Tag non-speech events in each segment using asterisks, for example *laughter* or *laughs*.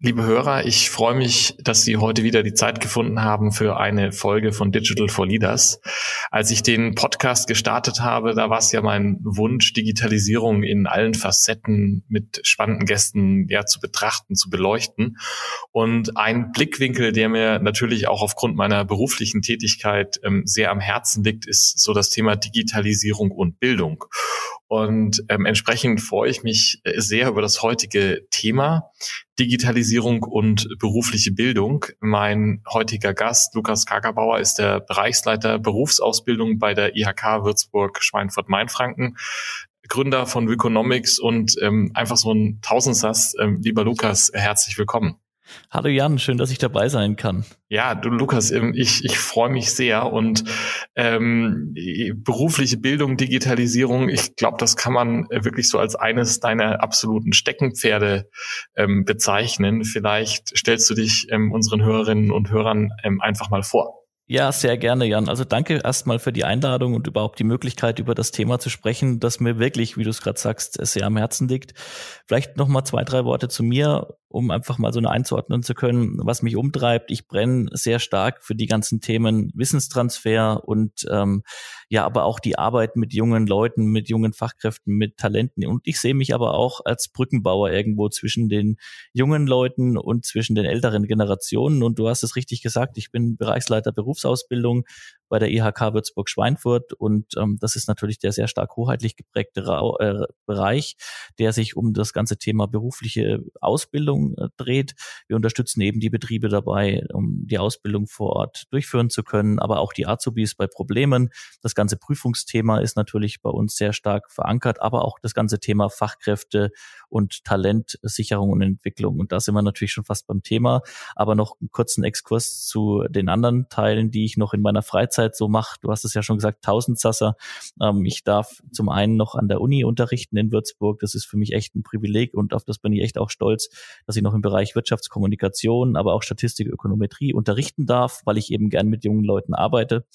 liebe Hörer, ich freue mich, dass Sie heute wieder die Zeit gefunden haben für eine Folge von Digital for Leaders. Als ich den Podcast gestartet habe, da war es ja mein Wunsch, Digitalisierung in allen Facetten mit spannenden Gästen ja zu betrachten, zu beleuchten. Und ein Blickwinkel, der mir natürlich auch aufgrund meiner beruflichen Tätigkeit ähm, sehr am Herzen liegt, ist so das Thema Digitalisierung und Bildung. Und ähm, entsprechend freue ich mich äh, sehr über das heutige Thema Digitalisierung und berufliche Bildung. Mein heutiger Gast, Lukas Kagerbauer, ist der Bereichsleiter Berufsausbildung bei der IHK Würzburg Schweinfurt-Mainfranken. Gründer von Wiconomics und ähm, einfach so ein Tausendsatz. Ähm, lieber Lukas, herzlich willkommen. Hallo Jan, schön, dass ich dabei sein kann. Ja, du Lukas, ähm, ich, ich freue mich sehr und ähm, berufliche Bildung, Digitalisierung, ich glaube, das kann man wirklich so als eines deiner absoluten Steckenpferde ähm, bezeichnen. Vielleicht stellst du dich ähm, unseren Hörerinnen und Hörern ähm, einfach mal vor. Ja, sehr gerne, Jan. Also danke erstmal für die Einladung und überhaupt die Möglichkeit, über das Thema zu sprechen, das mir wirklich, wie du es gerade sagst, sehr am Herzen liegt. Vielleicht noch mal zwei, drei Worte zu mir um einfach mal so eine einzuordnen zu können, was mich umtreibt. Ich brenne sehr stark für die ganzen Themen Wissenstransfer und ähm, ja, aber auch die Arbeit mit jungen Leuten, mit jungen Fachkräften, mit Talenten. Und ich sehe mich aber auch als Brückenbauer irgendwo zwischen den jungen Leuten und zwischen den älteren Generationen. Und du hast es richtig gesagt, ich bin Bereichsleiter Berufsausbildung bei der IHK Würzburg-Schweinfurt. Und ähm, das ist natürlich der sehr stark hoheitlich geprägte Ra äh, Bereich, der sich um das ganze Thema berufliche Ausbildung äh, dreht. Wir unterstützen eben die Betriebe dabei, um die Ausbildung vor Ort durchführen zu können, aber auch die Azubis bei Problemen. Das ganze Prüfungsthema ist natürlich bei uns sehr stark verankert, aber auch das ganze Thema Fachkräfte und Talentsicherung und Entwicklung. Und da sind wir natürlich schon fast beim Thema. Aber noch einen kurzen Exkurs zu den anderen Teilen, die ich noch in meiner Freizeit so mache. Du hast es ja schon gesagt, Tausendsasser. Ähm, ich darf zum einen noch an der Uni unterrichten in Würzburg. Das ist für mich echt ein Privileg und auf das bin ich echt auch stolz, dass ich noch im Bereich Wirtschaftskommunikation, aber auch Statistik, Ökonometrie unterrichten darf, weil ich eben gern mit jungen Leuten arbeite.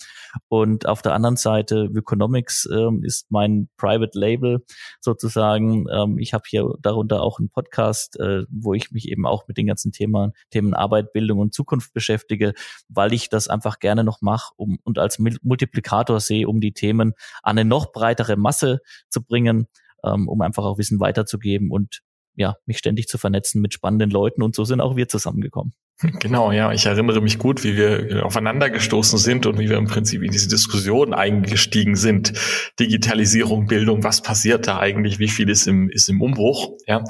Und auf der anderen Seite, Economics ähm, ist mein Private Label sozusagen. Ähm, ich habe hier darunter auch einen Podcast, äh, wo ich mich eben auch mit den ganzen Themen, Themen Arbeit, Bildung und Zukunft beschäftige, weil ich das einfach gerne noch mache um, und als Multiplikator sehe, um die Themen an eine noch breitere Masse zu bringen, ähm, um einfach auch Wissen weiterzugeben und ja, mich ständig zu vernetzen mit spannenden Leuten und so sind auch wir zusammengekommen. *laughs* Genau, ja. Ich erinnere mich gut, wie wir aufeinander gestoßen sind und wie wir im Prinzip in diese Diskussion eingestiegen sind. Digitalisierung, Bildung, was passiert da eigentlich? Wie viel ist im, ist im Umbruch? Ja.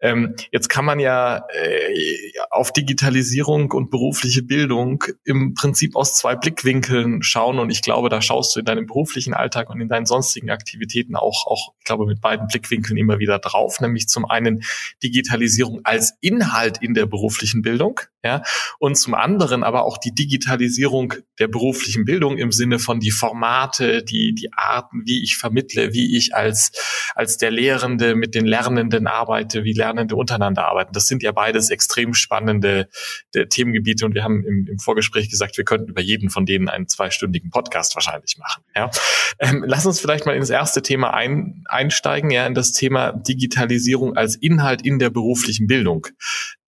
Ähm, jetzt kann man ja äh, auf Digitalisierung und berufliche Bildung im Prinzip aus zwei Blickwinkeln schauen und ich glaube, da schaust du in deinem beruflichen Alltag und in deinen sonstigen Aktivitäten auch, auch, ich glaube, mit beiden Blickwinkeln immer wieder drauf, nämlich zum einen Digitalisierung als Inhalt in der beruflichen Bildung, ja, und zum anderen aber auch die Digitalisierung der beruflichen Bildung im Sinne von die Formate, die, die Arten, wie ich vermittle, wie ich als, als der Lehrende mit den Lernenden arbeite, wie Lernende untereinander arbeiten. Das sind ja beides extrem spannende äh, Themengebiete und wir haben im, im Vorgespräch gesagt, wir könnten über jeden von denen einen zweistündigen Podcast wahrscheinlich machen. Ja. Ähm, lass uns vielleicht mal ins erste Thema ein, einsteigen, ja, in das Thema Digitalisierung als Inhalt in der beruflichen Bildung.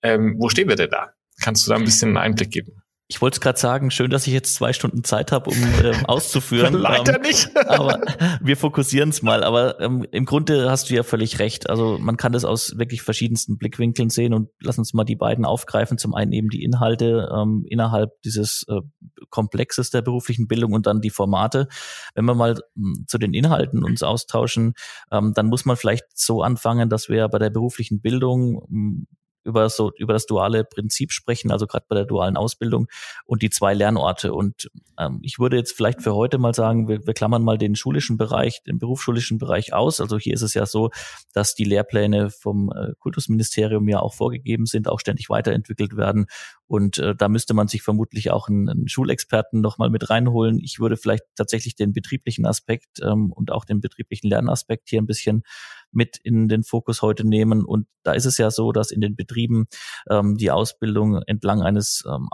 Ähm, wo stehen wir denn da? Kannst du da ein bisschen einen Einblick geben? Ich wollte es gerade sagen, schön, dass ich jetzt zwei Stunden Zeit habe, um ähm, *laughs* auszuführen. Leider ähm, nicht. *laughs* aber wir fokussieren es mal. Aber ähm, im Grunde hast du ja völlig recht. Also man kann das aus wirklich verschiedensten Blickwinkeln sehen und lass uns mal die beiden aufgreifen. Zum einen eben die Inhalte ähm, innerhalb dieses äh, Komplexes der beruflichen Bildung und dann die Formate. Wenn wir mal hm, zu den Inhalten uns austauschen, ähm, dann muss man vielleicht so anfangen, dass wir bei der beruflichen Bildung hm, über so über das duale Prinzip sprechen, also gerade bei der dualen Ausbildung und die zwei Lernorte. Und ähm, ich würde jetzt vielleicht für heute mal sagen, wir, wir klammern mal den schulischen Bereich, den berufsschulischen Bereich aus. Also hier ist es ja so, dass die Lehrpläne vom äh, Kultusministerium ja auch vorgegeben sind, auch ständig weiterentwickelt werden Und äh, da müsste man sich vermutlich auch einen, einen Schulexperten nochmal mit reinholen. Ich würde vielleicht tatsächlich den betrieblichen Aspekt ähm, und auch den betrieblichen Lernaspekt hier ein bisschen mit in den Fokus heute nehmen. Und da ist es ja so, dass in den Betrieben ähm, die Ausbildung entlang eines ähm,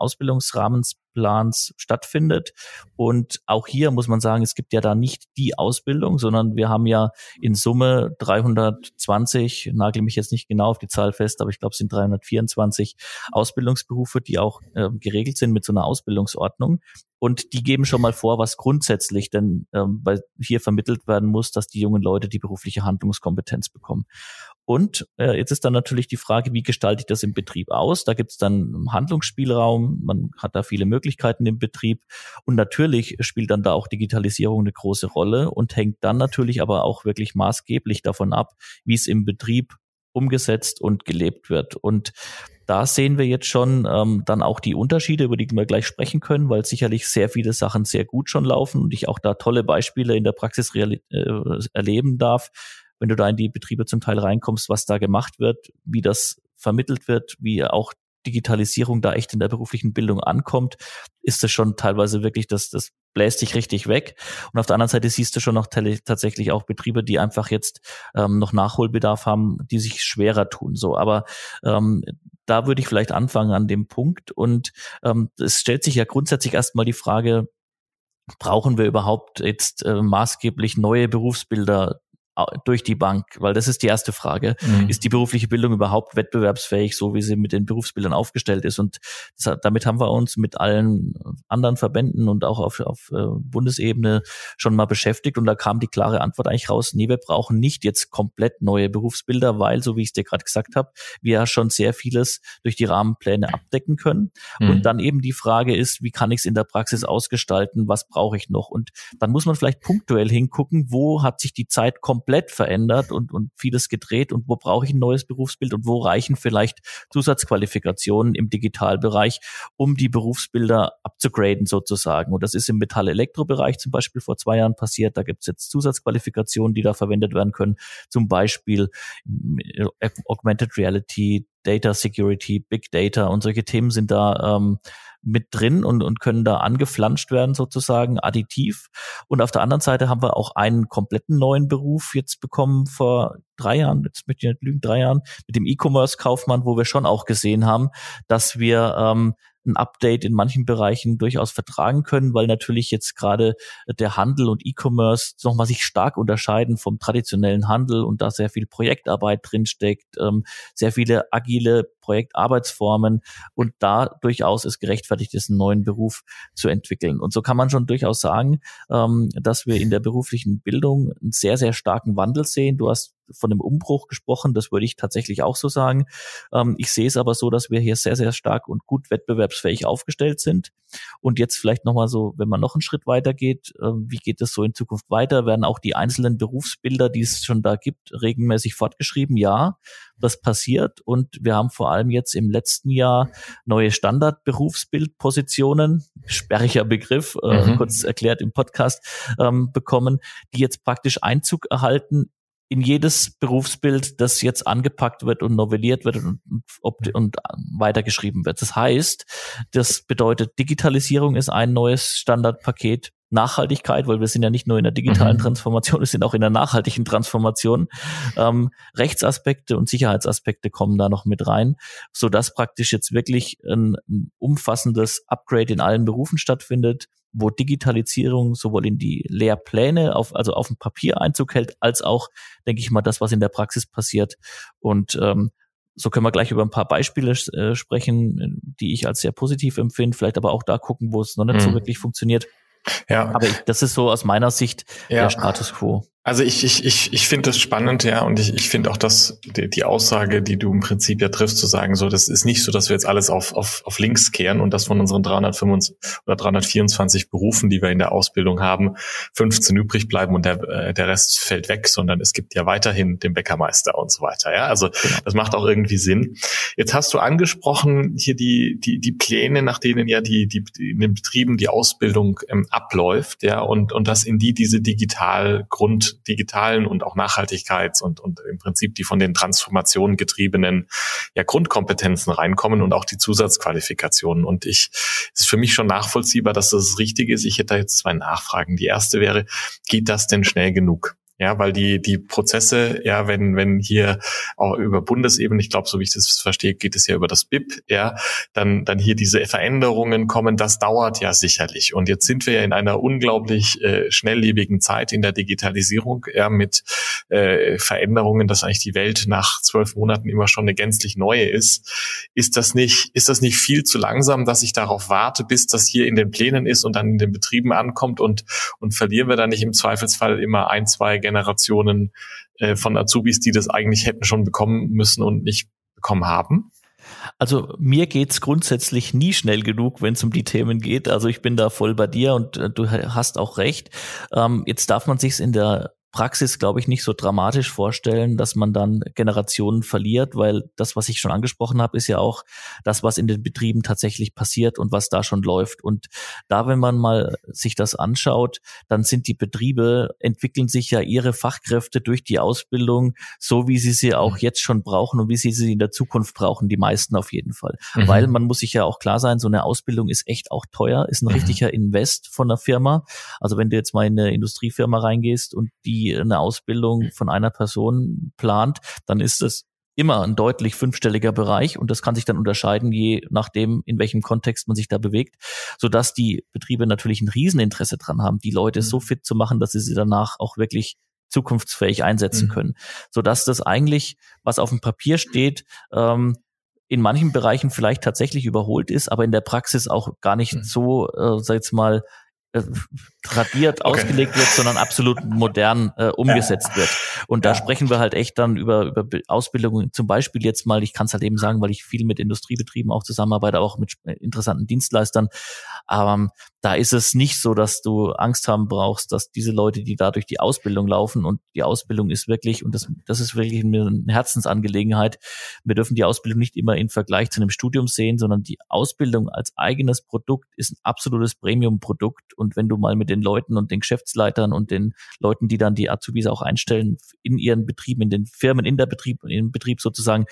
Ausbildungsrahmenplans stattfindet. Und auch hier muss man sagen, es gibt ja da nicht die Ausbildung, sondern wir haben ja in Summe 320, nagel mich jetzt nicht genau auf die Zahl fest, aber ich glaube, es sind 324 Ausbildungsberufe, die auch äh, geregelt sind mit so einer Ausbildungsordnung. Und die geben schon mal vor, was grundsätzlich denn ähm, weil hier vermittelt werden muss, dass die jungen Leute die berufliche Handlungskompetenz bekommen. Und äh, jetzt ist dann natürlich die Frage, wie gestalte ich das im Betrieb aus? Da gibt es dann Handlungsspielraum, man hat da viele Möglichkeiten im Betrieb. Und natürlich spielt dann da auch Digitalisierung eine große Rolle und hängt dann natürlich aber auch wirklich maßgeblich davon ab, wie es im Betrieb umgesetzt und gelebt wird. Und da sehen wir jetzt schon ähm, dann auch die Unterschiede, über die wir gleich sprechen können, weil sicherlich sehr viele Sachen sehr gut schon laufen und ich auch da tolle Beispiele in der Praxis äh, erleben darf, wenn du da in die Betriebe zum Teil reinkommst, was da gemacht wird, wie das vermittelt wird, wie auch Digitalisierung da echt in der beruflichen Bildung ankommt, ist das schon teilweise wirklich, das, das bläst sich richtig weg. Und auf der anderen Seite siehst du schon noch tatsächlich auch Betriebe, die einfach jetzt ähm, noch Nachholbedarf haben, die sich schwerer tun. So, aber ähm, da würde ich vielleicht anfangen an dem Punkt. Und ähm, es stellt sich ja grundsätzlich erstmal die Frage, brauchen wir überhaupt jetzt äh, maßgeblich neue Berufsbilder durch die Bank? Weil das ist die erste Frage. Mhm. Ist die berufliche Bildung überhaupt wettbewerbsfähig, so wie sie mit den Berufsbildern aufgestellt ist? Und das, damit haben wir uns mit allen anderen Verbänden und auch auf, auf äh, Bundesebene schon mal beschäftigt. Und da kam die klare Antwort eigentlich raus, nee, wir brauchen nicht jetzt komplett neue Berufsbilder, weil, so wie ich es dir gerade gesagt habe, wir ja schon sehr vieles durch die Rahmenpläne abdecken können. Mhm. Und dann eben die Frage ist, wie kann ich es in der Praxis ausgestalten? Was brauche ich noch? Und dann muss man vielleicht punktuell hingucken, wo hat sich die Zeit komplett komplett verändert und, und vieles gedreht und wo brauche ich ein neues Berufsbild und wo reichen vielleicht Zusatzqualifikationen im Digitalbereich, um die Berufsbilder abzugraden sozusagen. Und das ist im Metall-Elektro-Bereich zum Beispiel vor zwei Jahren passiert. Da gibt es jetzt Zusatzqualifikationen, die da verwendet werden können, zum Beispiel äh, Augmented Reality, Data Security, Big Data und solche Themen sind da ähm, mit drin und, und können da angeflanscht werden sozusagen additiv. Und auf der anderen Seite haben wir auch einen kompletten neuen Beruf jetzt bekommen vor drei Jahren, jetzt möchte ich nicht lügen, drei Jahren mit dem E-Commerce-Kaufmann, wo wir schon auch gesehen haben, dass wir ähm, ein Update in manchen Bereichen durchaus vertragen können, weil natürlich jetzt gerade der Handel und E-Commerce nochmal sich stark unterscheiden vom traditionellen Handel und da sehr viel Projektarbeit drinsteckt, ähm, sehr viele agile Projektarbeitsformen und da durchaus ist gerechtfertigt ist, einen neuen Beruf zu entwickeln. Und so kann man schon durchaus sagen, ähm, dass wir in der beruflichen Bildung einen sehr, sehr starken Wandel sehen. Du hast von dem Umbruch gesprochen, das würde ich tatsächlich auch so sagen. Ähm, ich sehe es aber so, dass wir hier sehr, sehr stark und gut wettbewerbsfähig aufgestellt sind. Und jetzt vielleicht nochmal so, wenn man noch einen Schritt weiter geht, äh, wie geht es so in Zukunft weiter? Werden auch die einzelnen Berufsbilder, die es schon da gibt, regelmäßig fortgeschrieben? Ja, das passiert. Und wir haben vor allem jetzt im letzten Jahr neue Standardberufsbildpositionen, sperriger Begriff, äh, mhm. kurz erklärt im Podcast, ähm, bekommen, die jetzt praktisch Einzug erhalten in jedes Berufsbild, das jetzt angepackt wird und novelliert wird und, und, und weitergeschrieben wird. Das heißt, das bedeutet, Digitalisierung ist ein neues Standardpaket. Nachhaltigkeit, weil wir sind ja nicht nur in der digitalen mhm. Transformation, wir sind auch in der nachhaltigen Transformation. Ähm, Rechtsaspekte und Sicherheitsaspekte kommen da noch mit rein, so dass praktisch jetzt wirklich ein, ein umfassendes Upgrade in allen Berufen stattfindet wo Digitalisierung sowohl in die Lehrpläne, auf, also auf dem Papier Einzug hält, als auch, denke ich mal, das, was in der Praxis passiert. Und ähm, so können wir gleich über ein paar Beispiele äh, sprechen, die ich als sehr positiv empfinde, vielleicht aber auch da gucken, wo es noch nicht mhm. so wirklich funktioniert. Ja. Aber ich, das ist so aus meiner Sicht ja. der Status quo. Also ich, ich, ich, ich finde das spannend, ja, und ich, ich finde auch, dass die, die Aussage, die du im Prinzip ja triffst, zu sagen, so, das ist nicht so, dass wir jetzt alles auf, auf, auf links kehren und dass von unseren 325 oder 324 Berufen, die wir in der Ausbildung haben, 15 übrig bleiben und der, äh, der Rest fällt weg, sondern es gibt ja weiterhin den Bäckermeister und so weiter, ja. Also das macht auch irgendwie Sinn. Jetzt hast du angesprochen hier die, die, die Pläne, nach denen ja die, die, die in den Betrieben die Ausbildung ähm, abläuft, ja, und, und dass in die diese digital Grund digitalen und auch Nachhaltigkeits- und, und im Prinzip die von den Transformationen getriebenen ja, Grundkompetenzen reinkommen und auch die Zusatzqualifikationen. Und ich, ist für mich schon nachvollziehbar, dass das richtig ist. Ich hätte jetzt zwei Nachfragen. Die erste wäre, geht das denn schnell genug? Ja, weil die, die Prozesse, ja, wenn, wenn hier auch über Bundesebene, ich glaube, so wie ich das verstehe, geht es ja über das BIP, ja, dann, dann hier diese Veränderungen kommen, das dauert ja sicherlich. Und jetzt sind wir ja in einer unglaublich äh, schnelllebigen Zeit in der Digitalisierung, ja, mit äh, Veränderungen, dass eigentlich die Welt nach zwölf Monaten immer schon eine gänzlich neue ist. Ist das nicht, ist das nicht viel zu langsam, dass ich darauf warte, bis das hier in den Plänen ist und dann in den Betrieben ankommt und, und verlieren wir dann nicht im Zweifelsfall immer ein, zwei Generationen äh, von Azubis, die das eigentlich hätten schon bekommen müssen und nicht bekommen haben? Also mir geht's grundsätzlich nie schnell genug, wenn es um die Themen geht. Also ich bin da voll bei dir und äh, du hast auch recht. Ähm, jetzt darf man sich's in der Praxis, glaube ich, nicht so dramatisch vorstellen, dass man dann Generationen verliert, weil das, was ich schon angesprochen habe, ist ja auch das, was in den Betrieben tatsächlich passiert und was da schon läuft. Und da, wenn man mal sich das anschaut, dann sind die Betriebe, entwickeln sich ja ihre Fachkräfte durch die Ausbildung, so wie sie sie auch mhm. jetzt schon brauchen und wie sie sie in der Zukunft brauchen, die meisten auf jeden Fall. Mhm. Weil man muss sich ja auch klar sein, so eine Ausbildung ist echt auch teuer, ist ein mhm. richtiger Invest von der Firma. Also wenn du jetzt mal in eine Industriefirma reingehst und die die eine Ausbildung von einer Person plant, dann ist es immer ein deutlich fünfstelliger Bereich und das kann sich dann unterscheiden, je nachdem, in welchem Kontext man sich da bewegt, sodass die Betriebe natürlich ein Rieseninteresse dran haben, die Leute so mhm. fit zu machen, dass sie sie danach auch wirklich zukunftsfähig einsetzen mhm. können, sodass das eigentlich, was auf dem Papier steht, ähm, in manchen Bereichen vielleicht tatsächlich überholt ist, aber in der Praxis auch gar nicht mhm. so, äh, sag jetzt mal, tradiert okay. ausgelegt wird, sondern absolut modern äh, umgesetzt ja. wird. Und da ja. sprechen wir halt echt dann über, über Ausbildungen, zum Beispiel jetzt mal, ich kann es halt eben sagen, weil ich viel mit Industriebetrieben auch zusammenarbeite, auch mit interessanten Dienstleistern. Aber ähm, da ist es nicht so, dass du Angst haben brauchst, dass diese Leute, die da durch die Ausbildung laufen und die Ausbildung ist wirklich, und das, das ist wirklich eine Herzensangelegenheit, wir dürfen die Ausbildung nicht immer in Vergleich zu einem Studium sehen, sondern die Ausbildung als eigenes Produkt ist ein absolutes Premium-Produkt. Und wenn du mal mit den Leuten und den Geschäftsleitern und den Leuten, die dann die Azubis auch einstellen, in ihren Betrieben, in den Firmen, in der Betrieb, im Betrieb sozusagen,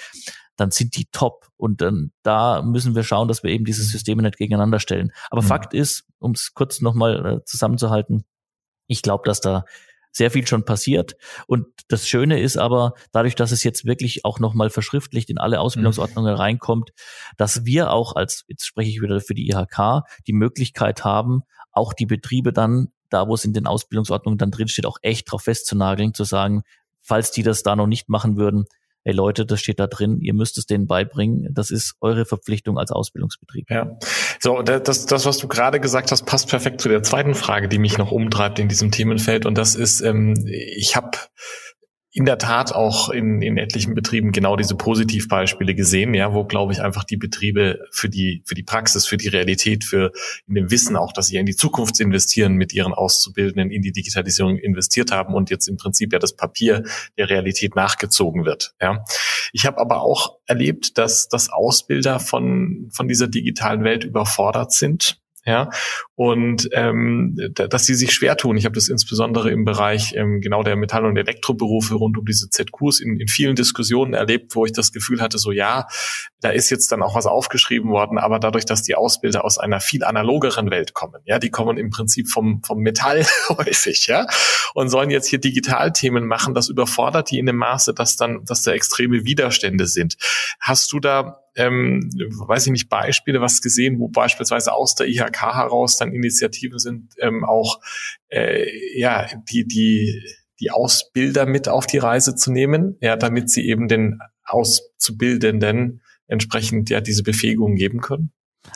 dann sind die top. Und dann da müssen wir schauen, dass wir eben diese Systeme nicht gegeneinander stellen. Aber mhm. Fakt ist, um es kurz nochmal äh, zusammenzuhalten, ich glaube, dass da sehr viel schon passiert. Und das Schöne ist aber, dadurch, dass es jetzt wirklich auch nochmal verschriftlicht in alle Ausbildungsordnungen mhm. reinkommt, dass wir auch als, jetzt spreche ich wieder für die IHK, die Möglichkeit haben, auch die Betriebe dann, da wo es in den Ausbildungsordnungen dann drinsteht, auch echt drauf festzunageln, zu sagen, falls die das da noch nicht machen würden, hey Leute, das steht da drin, ihr müsst es denen beibringen. Das ist eure Verpflichtung als Ausbildungsbetrieb. Ja. So, das, das, was du gerade gesagt hast, passt perfekt zu der zweiten Frage, die mich noch umtreibt in diesem Themenfeld. Und das ist, ähm, ich habe in der Tat auch in, in etlichen Betrieben genau diese Positivbeispiele gesehen, ja, wo glaube ich einfach die Betriebe für die für die Praxis, für die Realität, für in dem Wissen auch, dass sie in die Zukunft investieren mit ihren Auszubildenden in die Digitalisierung investiert haben und jetzt im Prinzip ja das Papier der Realität nachgezogen wird. Ja, ich habe aber auch erlebt, dass dass Ausbilder von von dieser digitalen Welt überfordert sind ja, und ähm, dass sie sich schwer tun. Ich habe das insbesondere im Bereich ähm, genau der Metall- und Elektroberufe rund um diese ZQs in, in vielen Diskussionen erlebt, wo ich das Gefühl hatte, so ja, da ist jetzt dann auch was aufgeschrieben worden, aber dadurch, dass die Ausbilder aus einer viel analogeren Welt kommen, ja, die kommen im Prinzip vom, vom Metall *laughs* häufig, ja, und sollen jetzt hier Digitalthemen machen, das überfordert die in dem Maße, dass dann, dass da extreme Widerstände sind. Hast du da ähm, weiß ich nicht, Beispiele, was gesehen, wo beispielsweise aus der IHK heraus dann Initiativen sind, ähm, auch äh, ja die die die Ausbilder mit auf die Reise zu nehmen, ja, damit sie eben den Auszubildenden entsprechend ja diese Befähigung geben können?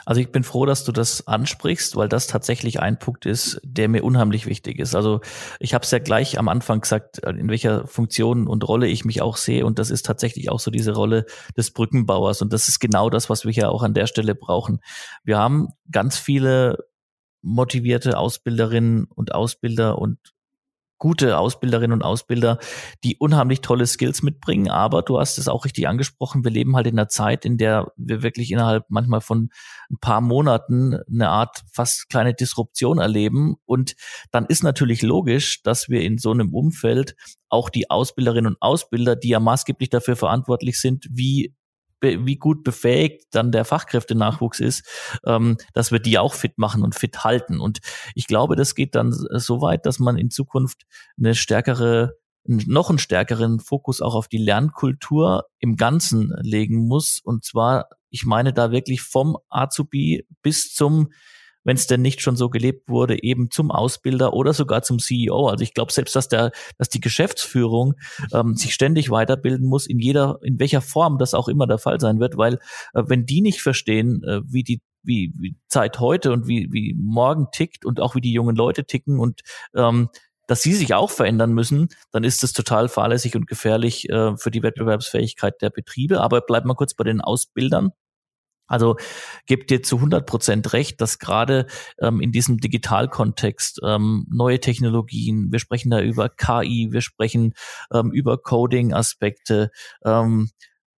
Also ich bin froh, dass du das ansprichst, weil das tatsächlich ein Punkt ist, der mir unheimlich wichtig ist. Also ich habe es ja gleich am Anfang gesagt, in welcher Funktion und Rolle ich mich auch sehe. Und das ist tatsächlich auch so diese Rolle des Brückenbauers. Und das ist genau das, was wir hier auch an der Stelle brauchen. Wir haben ganz viele motivierte Ausbilderinnen und Ausbilder und gute Ausbilderinnen und Ausbilder, die unheimlich tolle Skills mitbringen. Aber du hast es auch richtig angesprochen, wir leben halt in einer Zeit, in der wir wirklich innerhalb manchmal von ein paar Monaten eine Art fast kleine Disruption erleben. Und dann ist natürlich logisch, dass wir in so einem Umfeld auch die Ausbilderinnen und Ausbilder, die ja maßgeblich dafür verantwortlich sind, wie wie gut befähigt dann der Fachkräftenachwuchs ist, ähm, dass wir die auch fit machen und fit halten. Und ich glaube, das geht dann so weit, dass man in Zukunft eine stärkere noch einen stärkeren Fokus auch auf die Lernkultur im Ganzen legen muss. Und zwar, ich meine da wirklich vom Azubi bis zum wenn es denn nicht schon so gelebt wurde, eben zum Ausbilder oder sogar zum CEO. Also ich glaube selbst, dass der, dass die Geschäftsführung ähm, sich ständig weiterbilden muss, in jeder, in welcher Form das auch immer der Fall sein wird, weil äh, wenn die nicht verstehen, äh, wie die wie, wie Zeit heute und wie, wie morgen tickt und auch wie die jungen Leute ticken und ähm, dass sie sich auch verändern müssen, dann ist das total fahrlässig und gefährlich äh, für die Wettbewerbsfähigkeit der Betriebe. Aber bleibt mal kurz bei den Ausbildern. Also gebt dir zu 100 Prozent recht, dass gerade ähm, in diesem Digitalkontext ähm, neue Technologien, wir sprechen da über KI, wir sprechen ähm, über Coding-Aspekte ähm,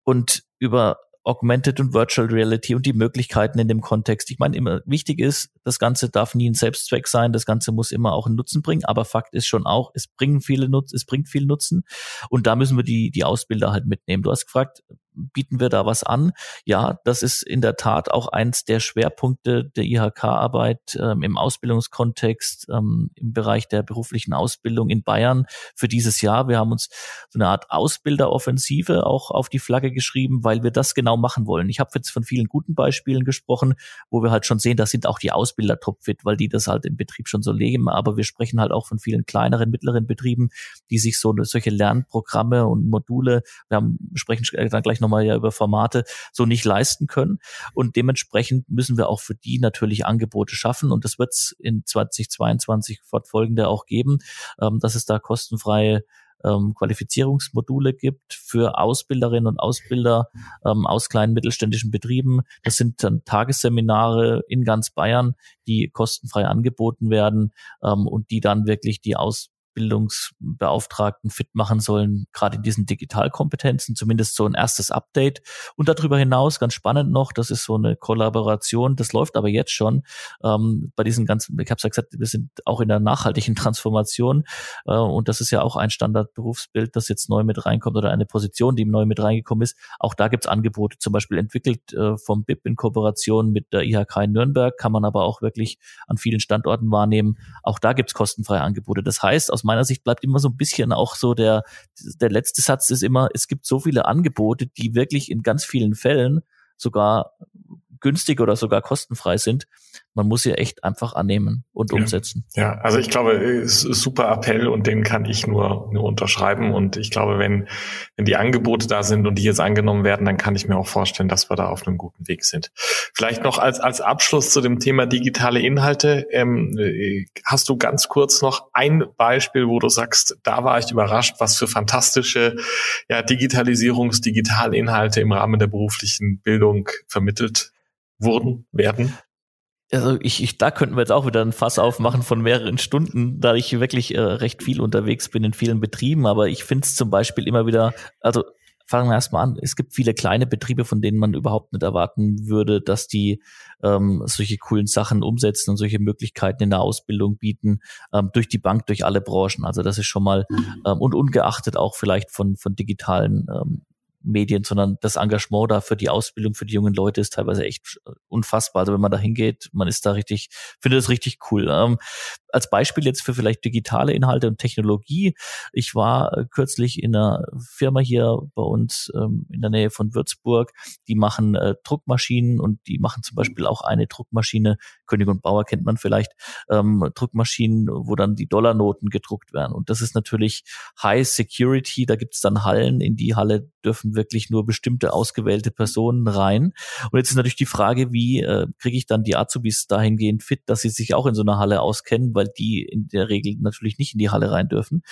und über Augmented und Virtual Reality und die Möglichkeiten in dem Kontext. Ich meine, immer wichtig ist, das Ganze darf nie ein Selbstzweck sein, das Ganze muss immer auch einen Nutzen bringen, aber Fakt ist schon auch, es bringen viele Nutzen, es bringt viel Nutzen und da müssen wir die, die Ausbilder halt mitnehmen. Du hast gefragt, bieten wir da was an? Ja, das ist in der Tat auch eins der Schwerpunkte der IHK-Arbeit ähm, im Ausbildungskontext, ähm, im Bereich der beruflichen Ausbildung in Bayern für dieses Jahr. Wir haben uns so eine Art Ausbilderoffensive auch auf die Flagge geschrieben, weil wir das genau machen wollen. Ich habe jetzt von vielen guten Beispielen gesprochen, wo wir halt schon sehen, da sind auch die Ausbilder topfit, weil die das halt im Betrieb schon so leben. Aber wir sprechen halt auch von vielen kleineren, mittleren Betrieben, die sich so solche Lernprogramme und Module, wir haben, sprechen dann gleich noch nochmal ja über Formate so nicht leisten können. Und dementsprechend müssen wir auch für die natürlich Angebote schaffen. Und das wird es in 2022 fortfolgende auch geben, ähm, dass es da kostenfreie ähm, Qualifizierungsmodule gibt für Ausbilderinnen und Ausbilder ähm, aus kleinen mittelständischen Betrieben. Das sind dann Tagesseminare in ganz Bayern, die kostenfrei angeboten werden ähm, und die dann wirklich die Aus Bildungsbeauftragten fit machen sollen, gerade in diesen Digitalkompetenzen, zumindest so ein erstes Update. Und darüber hinaus, ganz spannend noch, das ist so eine Kollaboration, das läuft aber jetzt schon ähm, bei diesen ganzen, ich habe ja gesagt, wir sind auch in der nachhaltigen *laughs* Transformation äh, und das ist ja auch ein Standardberufsbild, das jetzt neu mit reinkommt oder eine Position, die neu mit reingekommen ist. Auch da gibt's Angebote, zum Beispiel entwickelt äh, vom BIP in Kooperation mit der IHK in Nürnberg, kann man aber auch wirklich an vielen Standorten wahrnehmen. Auch da gibt's kostenfreie Angebote. Das heißt, aus meiner Sicht bleibt immer so ein bisschen auch so der, der letzte Satz ist immer, es gibt so viele Angebote, die wirklich in ganz vielen Fällen sogar günstig oder sogar kostenfrei sind. Man muss sie echt einfach annehmen und ja. umsetzen. Ja, also ich glaube, es ist super Appell und den kann ich nur, nur unterschreiben. Und ich glaube, wenn, wenn die Angebote da sind und die jetzt angenommen werden, dann kann ich mir auch vorstellen, dass wir da auf einem guten Weg sind. Vielleicht noch als, als Abschluss zu dem Thema digitale Inhalte. Ähm, hast du ganz kurz noch ein Beispiel, wo du sagst, da war ich überrascht, was für fantastische ja, Digitalisierungs-, Digitalinhalte im Rahmen der beruflichen Bildung vermittelt wurden, werden? Also ich, ich, da könnten wir jetzt auch wieder ein Fass aufmachen von mehreren Stunden, da ich wirklich äh, recht viel unterwegs bin in vielen Betrieben. Aber ich finde es zum Beispiel immer wieder, also fangen wir erstmal an. Es gibt viele kleine Betriebe, von denen man überhaupt nicht erwarten würde, dass die ähm, solche coolen Sachen umsetzen und solche Möglichkeiten in der Ausbildung bieten, ähm, durch die Bank, durch alle Branchen. Also das ist schon mal, ähm, und ungeachtet auch vielleicht von, von digitalen ähm, Medien, sondern das Engagement da für die Ausbildung für die jungen Leute ist teilweise echt unfassbar. Also wenn man da hingeht, man ist da richtig, findet das richtig cool. Ähm, als Beispiel jetzt für vielleicht digitale Inhalte und Technologie. Ich war äh, kürzlich in einer Firma hier bei uns ähm, in der Nähe von Würzburg, die machen äh, Druckmaschinen und die machen zum Beispiel auch eine Druckmaschine, König und Bauer kennt man vielleicht, ähm, Druckmaschinen, wo dann die Dollarnoten gedruckt werden. Und das ist natürlich High Security, da gibt es dann Hallen, in die Halle dürfen wirklich nur bestimmte ausgewählte Personen rein. Und jetzt ist natürlich die Frage, wie äh, kriege ich dann die Azubis dahingehend fit, dass sie sich auch in so einer Halle auskennen, weil die in der Regel natürlich nicht in die Halle rein dürfen.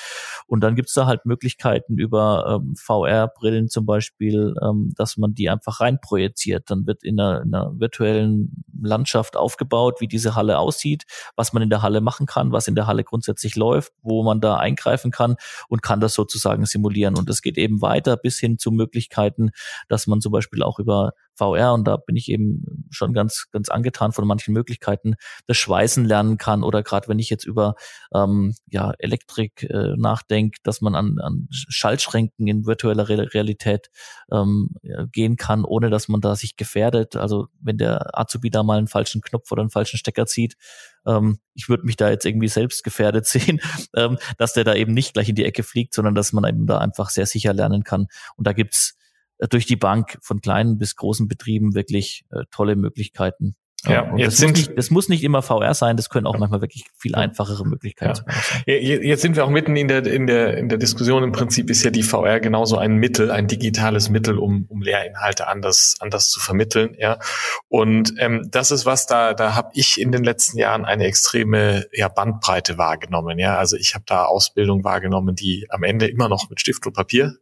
Und dann gibt's da halt Möglichkeiten über ähm, VR-Brillen zum Beispiel, ähm, dass man die einfach reinprojiziert. Dann wird in einer, in einer virtuellen Landschaft aufgebaut, wie diese Halle aussieht, was man in der Halle machen kann, was in der Halle grundsätzlich läuft, wo man da eingreifen kann und kann das sozusagen simulieren. Und es geht eben weiter bis hin zu Möglichkeiten, dass man zum Beispiel auch über VR und da bin ich eben schon ganz, ganz angetan von manchen Möglichkeiten, das Schweißen lernen kann oder gerade wenn ich jetzt über ähm, ja, Elektrik äh, nachdenke, dass man an, an Schaltschränken in virtueller Realität ähm, gehen kann, ohne dass man da sich gefährdet. Also wenn der Azubi da mal einen falschen Knopf oder einen falschen Stecker zieht, ähm, ich würde mich da jetzt irgendwie selbst gefährdet *laughs* sehen, ähm, dass der da eben nicht gleich in die Ecke fliegt, sondern dass man eben da einfach sehr sicher lernen kann. Und da gibt's äh, durch die Bank von kleinen bis großen Betrieben wirklich äh, tolle Möglichkeiten. Ja, und jetzt das, sind, muss nicht, das muss nicht immer VR sein, das können auch manchmal wirklich viel einfachere Möglichkeiten ja. sein. Jetzt sind wir auch mitten in der, in der, in der Diskussion. Im Prinzip ist ja die VR genauso ein Mittel, ein digitales Mittel, um, um Lehrinhalte anders, anders zu vermitteln. Ja. Und ähm, das ist was, da, da habe ich in den letzten Jahren eine extreme ja, Bandbreite wahrgenommen. Ja. Also ich habe da Ausbildung wahrgenommen, die am Ende immer noch mit Stift und Papier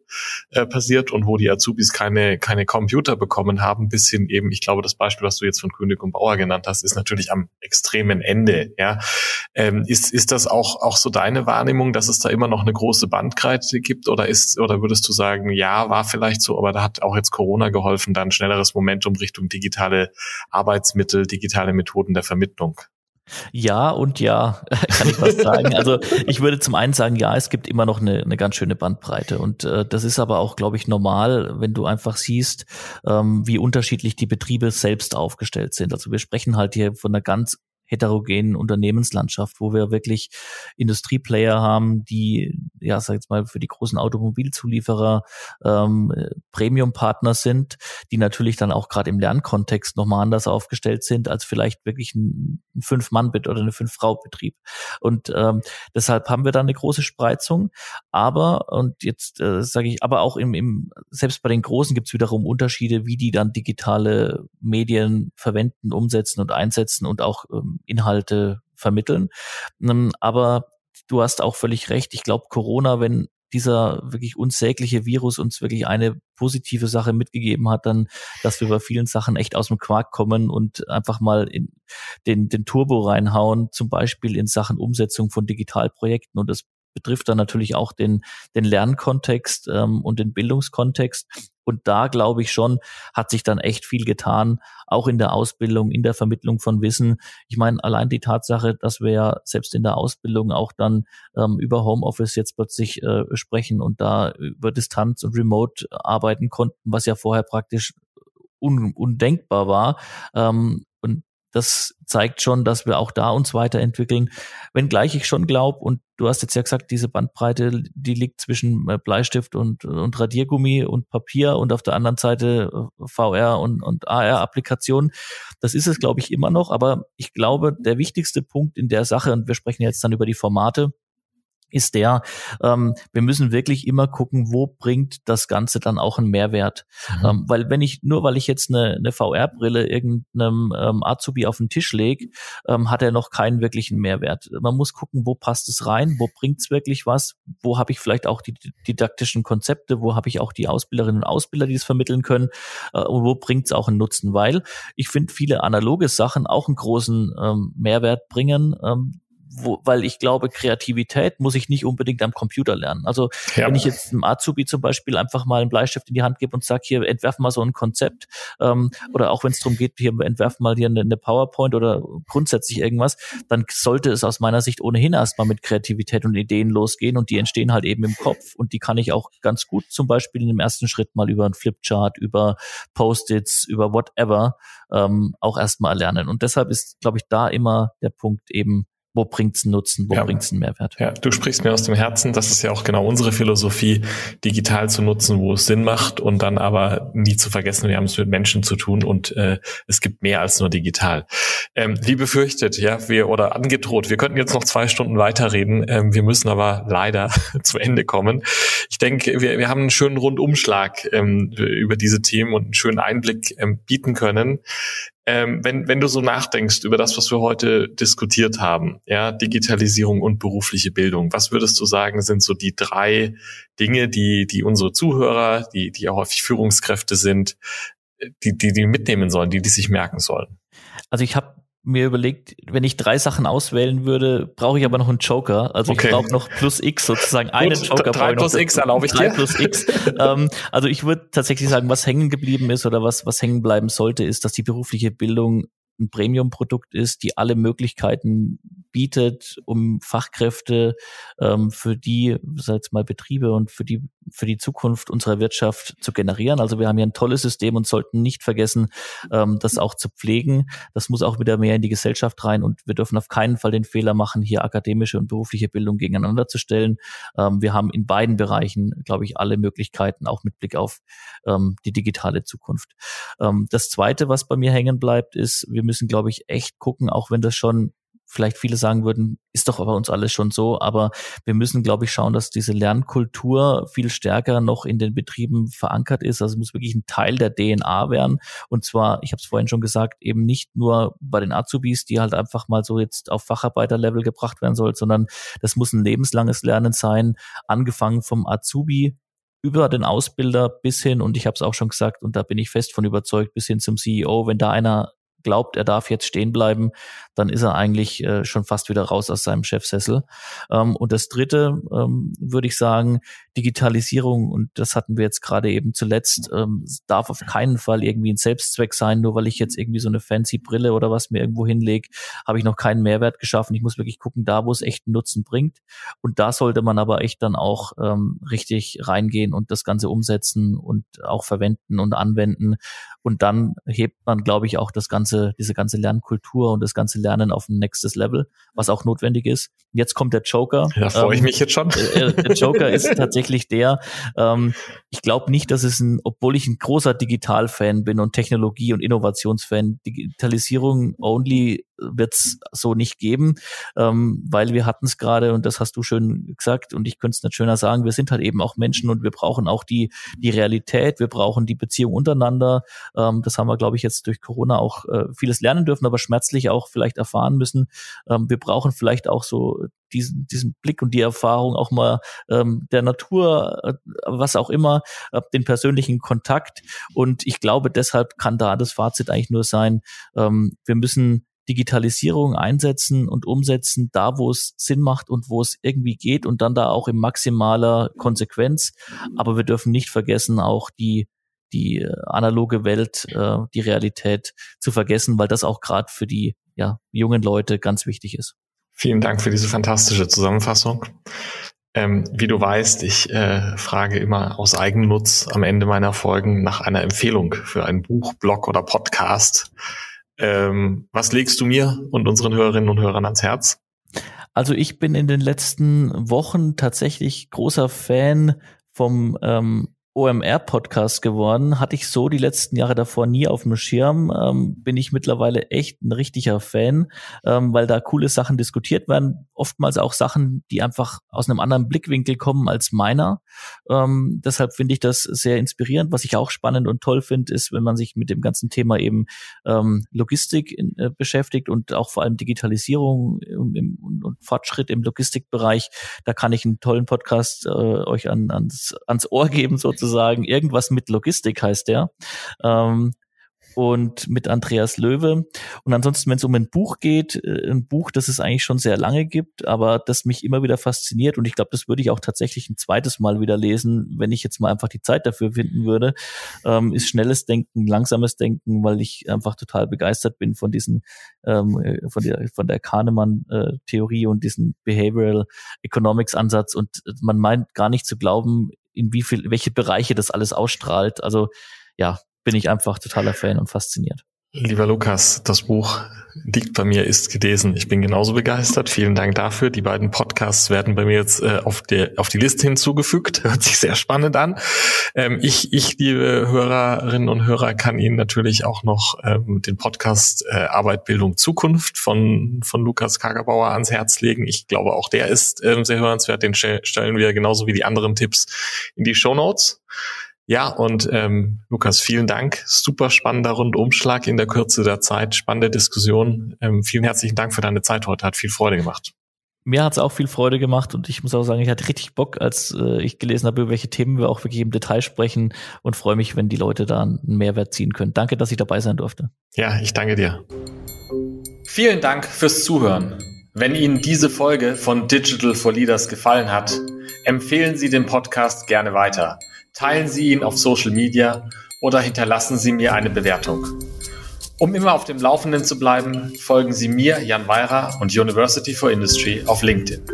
äh, passiert und wo die Azubis keine, keine Computer bekommen haben, bis hin eben, ich glaube, das Beispiel, was du jetzt von König und Bauer Mauer genannt hast, ist natürlich am extremen Ende. Ja, ähm, ist ist das auch auch so deine Wahrnehmung, dass es da immer noch eine große Bandbreite gibt, oder ist oder würdest du sagen, ja, war vielleicht so, aber da hat auch jetzt Corona geholfen, dann schnelleres Momentum Richtung digitale Arbeitsmittel, digitale Methoden der Vermittlung? Ja und ja, *laughs* kann ich was sagen. Also ich würde zum einen sagen, ja, es gibt immer noch eine, eine ganz schöne Bandbreite. Und äh, das ist aber auch, glaube ich, normal, wenn du einfach siehst, ähm, wie unterschiedlich die Betriebe selbst aufgestellt sind. Also wir sprechen halt hier von einer ganz heterogenen Unternehmenslandschaft, wo wir wirklich Industrieplayer haben, die, ja, sag jetzt mal, für die großen Automobilzulieferer ähm, Premium-Partner sind, die natürlich dann auch gerade im Lernkontext nochmal anders aufgestellt sind als vielleicht wirklich ein, ein Fünf-Mann-Bit oder eine Fünf-Frau-Betrieb. Und ähm, deshalb haben wir da eine große Spreizung. Aber, und jetzt äh, sage ich, aber auch im, im, selbst bei den Großen gibt es wiederum Unterschiede, wie die dann digitale Medien verwenden, umsetzen und einsetzen und auch ähm, Inhalte vermitteln. Ähm, aber du hast auch völlig recht. Ich glaube, Corona, wenn dieser wirklich unsägliche Virus uns wirklich eine positive Sache mitgegeben hat, dann, dass wir bei vielen Sachen echt aus dem Quark kommen und einfach mal in den, den Turbo reinhauen, zum Beispiel in Sachen Umsetzung von Digitalprojekten. Und das betrifft dann natürlich auch den, den Lernkontext ähm, und den Bildungskontext. Und da glaube ich schon, hat sich dann echt viel getan, auch in der Ausbildung, in der Vermittlung von Wissen. Ich meine, allein die Tatsache, dass wir ja selbst in der Ausbildung auch dann ähm, über Homeoffice jetzt plötzlich äh, sprechen und da über Distanz und Remote arbeiten konnten, was ja vorher praktisch un undenkbar war. Ähm, das zeigt schon, dass wir auch da uns weiterentwickeln. Wenngleich ich schon glaube, und du hast jetzt ja gesagt, diese Bandbreite, die liegt zwischen äh, Bleistift und, und Radiergummi und Papier und auf der anderen Seite äh, VR und, und AR-Applikationen. Das ist es, glaube ich, immer noch. Aber ich glaube, der wichtigste Punkt in der Sache, und wir sprechen jetzt dann über die Formate, ist der, ähm, wir müssen wirklich immer gucken, wo bringt das Ganze dann auch einen Mehrwert. Mhm. Ähm, weil wenn ich, nur weil ich jetzt eine, eine VR-Brille irgendeinem ähm, Azubi auf den Tisch lege, ähm, hat er noch keinen wirklichen Mehrwert. Man muss gucken, wo passt es rein, wo bringt es wirklich was, wo habe ich vielleicht auch die didaktischen Konzepte, wo habe ich auch die Ausbilderinnen und Ausbilder, die es vermitteln können äh, und wo bringt es auch einen Nutzen, weil ich finde viele analoge Sachen auch einen großen ähm, Mehrwert bringen, ähm, wo, weil ich glaube, Kreativität muss ich nicht unbedingt am Computer lernen. Also ja. wenn ich jetzt einem Azubi zum Beispiel einfach mal einen Bleistift in die Hand gebe und sage, hier entwerf mal so ein Konzept ähm, oder auch wenn es darum geht, hier entwerf mal hier eine, eine PowerPoint oder grundsätzlich irgendwas, dann sollte es aus meiner Sicht ohnehin erstmal mit Kreativität und Ideen losgehen und die entstehen halt eben im Kopf und die kann ich auch ganz gut zum Beispiel in dem ersten Schritt mal über einen Flipchart, über Post-its, über whatever ähm, auch erstmal erlernen. Und deshalb ist, glaube ich, da immer der Punkt eben wo bringt's einen Nutzen, wo ja. bringt's einen Mehrwert. Ja, du sprichst mir aus dem Herzen, das ist ja auch genau unsere Philosophie, digital zu nutzen, wo es Sinn macht und dann aber nie zu vergessen, wir haben es mit Menschen zu tun und äh, es gibt mehr als nur digital. Ähm, wie befürchtet, ja, wir oder angedroht, wir könnten jetzt noch zwei Stunden weiterreden, ähm, wir müssen aber leider *laughs* zu Ende kommen. Ich denke, wir, wir haben einen schönen Rundumschlag ähm, über diese Themen und einen schönen Einblick ähm, bieten können. Ähm, wenn, wenn du so nachdenkst über das, was wir heute diskutiert haben, ja, Digitalisierung und berufliche Bildung, was würdest du sagen, sind so die drei Dinge, die, die unsere Zuhörer, die, die auch häufig Führungskräfte sind, die, die, die mitnehmen sollen, die, die sich merken sollen? Also ich habe mir überlegt, wenn ich drei Sachen auswählen würde, brauche ich aber noch einen Joker. Also okay. ich brauche noch plus X sozusagen einen Gut, Joker. Drei plus X erlaube ich dir. Drei plus X. ähm, also ich würde tatsächlich sagen, was hängen geblieben ist oder was, was hängen bleiben sollte, ist, dass die berufliche Bildung ein Premium-Produkt ist, die alle Möglichkeiten bietet, um Fachkräfte ähm, für die, sag mal, Betriebe und für die, für die Zukunft unserer Wirtschaft zu generieren. Also wir haben hier ein tolles System und sollten nicht vergessen, ähm, das auch zu pflegen. Das muss auch wieder mehr in die Gesellschaft rein und wir dürfen auf keinen Fall den Fehler machen, hier akademische und berufliche Bildung gegeneinander zu stellen. Ähm, wir haben in beiden Bereichen, glaube ich, alle Möglichkeiten, auch mit Blick auf ähm, die digitale Zukunft. Ähm, das Zweite, was bei mir hängen bleibt, ist, wir müssen, glaube ich, echt gucken, auch wenn das schon vielleicht viele sagen würden, ist doch bei uns alles schon so, aber wir müssen, glaube ich, schauen, dass diese Lernkultur viel stärker noch in den Betrieben verankert ist. Also es muss wirklich ein Teil der DNA werden. Und zwar, ich habe es vorhin schon gesagt, eben nicht nur bei den Azubis, die halt einfach mal so jetzt auf Facharbeiterlevel gebracht werden soll, sondern das muss ein lebenslanges Lernen sein, angefangen vom Azubi über den Ausbilder bis hin, und ich habe es auch schon gesagt, und da bin ich fest von überzeugt, bis hin zum CEO, wenn da einer glaubt, er darf jetzt stehen bleiben, dann ist er eigentlich äh, schon fast wieder raus aus seinem Chefsessel. Ähm, und das Dritte, ähm, würde ich sagen, Digitalisierung, und das hatten wir jetzt gerade eben zuletzt, ähm, darf auf keinen Fall irgendwie ein Selbstzweck sein, nur weil ich jetzt irgendwie so eine fancy Brille oder was mir irgendwo hinlege, habe ich noch keinen Mehrwert geschaffen. Ich muss wirklich gucken, da wo es echt einen Nutzen bringt. Und da sollte man aber echt dann auch ähm, richtig reingehen und das Ganze umsetzen und auch verwenden und anwenden. Und dann hebt man, glaube ich, auch das ganze, diese ganze Lernkultur und das ganze Lernen auf ein nächstes Level, was auch notwendig ist. Jetzt kommt der Joker. Da freue ich ähm, mich jetzt schon. Äh, äh, der Joker ist tatsächlich *laughs* der. Ähm, ich glaube nicht, dass es ein, obwohl ich ein großer Digital-Fan bin und Technologie- und Innovationsfan, Digitalisierung only wird's so nicht geben, ähm, weil wir hatten es gerade und das hast du schön gesagt und ich könnte es nicht schöner sagen, wir sind halt eben auch Menschen und wir brauchen auch die, die Realität, wir brauchen die Beziehung untereinander. Ähm, das haben wir, glaube ich, jetzt durch Corona auch äh, vieles lernen dürfen, aber schmerzlich auch vielleicht erfahren müssen. Ähm, wir brauchen vielleicht auch so diesen, diesen Blick und die Erfahrung auch mal ähm, der Natur, äh, was auch immer, äh, den persönlichen Kontakt. Und ich glaube, deshalb kann da das Fazit eigentlich nur sein, ähm, wir müssen Digitalisierung einsetzen und umsetzen, da wo es Sinn macht und wo es irgendwie geht und dann da auch in maximaler Konsequenz. Aber wir dürfen nicht vergessen, auch die die äh, analoge Welt, äh, die Realität zu vergessen, weil das auch gerade für die ja, jungen Leute ganz wichtig ist. Vielen Dank für diese fantastische Zusammenfassung. Ähm, wie du weißt, ich äh, frage immer aus Eigennutz am Ende meiner Folgen nach einer Empfehlung für ein Buch, Blog oder Podcast. Ähm, was legst du mir und unseren Hörerinnen und Hörern ans Herz? Also ich bin in den letzten Wochen tatsächlich großer Fan vom ähm, OMR-Podcast geworden. Hatte ich so die letzten Jahre davor nie auf dem Schirm. Ähm, bin ich mittlerweile echt ein richtiger Fan, ähm, weil da coole Sachen diskutiert werden. Oftmals auch Sachen, die einfach aus einem anderen Blickwinkel kommen als meiner. Ähm, deshalb finde ich das sehr inspirierend. Was ich auch spannend und toll finde, ist, wenn man sich mit dem ganzen Thema eben ähm, Logistik in, äh, beschäftigt und auch vor allem Digitalisierung im, und, und, Fortschritt im Logistikbereich. Da kann ich einen tollen Podcast äh, euch an, ans, ans Ohr geben, sozusagen sozusagen. Irgendwas mit Logistik heißt der. Ähm, und mit Andreas Löwe. Und ansonsten, wenn es um ein Buch geht, äh, ein Buch, das es eigentlich schon sehr lange gibt, aber das mich immer wieder fasziniert und ich glaube, das würde ich auch tatsächlich ein zweites Mal wieder lesen, wenn ich jetzt mal einfach die Zeit dafür finden würde, ähm, ist schnelles Denken, langsames Denken, weil ich einfach total begeistert bin von diesen, ähm, äh, von der, von der Kahnemann-Theorie äh, und diesen Behavioral Economics Ansatz und man meint gar nicht zu glauben, in wie viel, welche Bereiche das alles ausstrahlt. Also ja, bin ich einfach totaler Fan und fasziniert. Lieber Lukas, das Buch liegt bei mir, ist gelesen. Ich bin genauso begeistert. Vielen Dank dafür. Die beiden Podcasts werden bei mir jetzt äh, auf, der, auf die Liste hinzugefügt. *laughs* Hört sich sehr spannend an. Ähm, ich, ich, liebe Hörerinnen und Hörer, kann Ihnen natürlich auch noch ähm, den Podcast äh, Arbeit, Bildung, Zukunft von, von Lukas Kagerbauer ans Herz legen. Ich glaube, auch der ist ähm, sehr hörenswert. Den stellen wir genauso wie die anderen Tipps in die Show Notes. Ja, und ähm, Lukas, vielen Dank. Super spannender Rundumschlag in der Kürze der Zeit, spannende Diskussion. Ähm, vielen herzlichen Dank für deine Zeit heute, hat viel Freude gemacht. Mir hat es auch viel Freude gemacht und ich muss auch sagen, ich hatte richtig Bock, als äh, ich gelesen habe, über welche Themen wir auch wirklich im Detail sprechen und freue mich, wenn die Leute da einen Mehrwert ziehen können. Danke, dass ich dabei sein durfte. Ja, ich danke dir. Vielen Dank fürs Zuhören. Wenn Ihnen diese Folge von Digital for Leaders gefallen hat, empfehlen Sie den Podcast gerne weiter teilen Sie ihn auf Social Media oder hinterlassen Sie mir eine Bewertung. Um immer auf dem Laufenden zu bleiben, folgen Sie mir, Jan Weirer und University for Industry auf LinkedIn.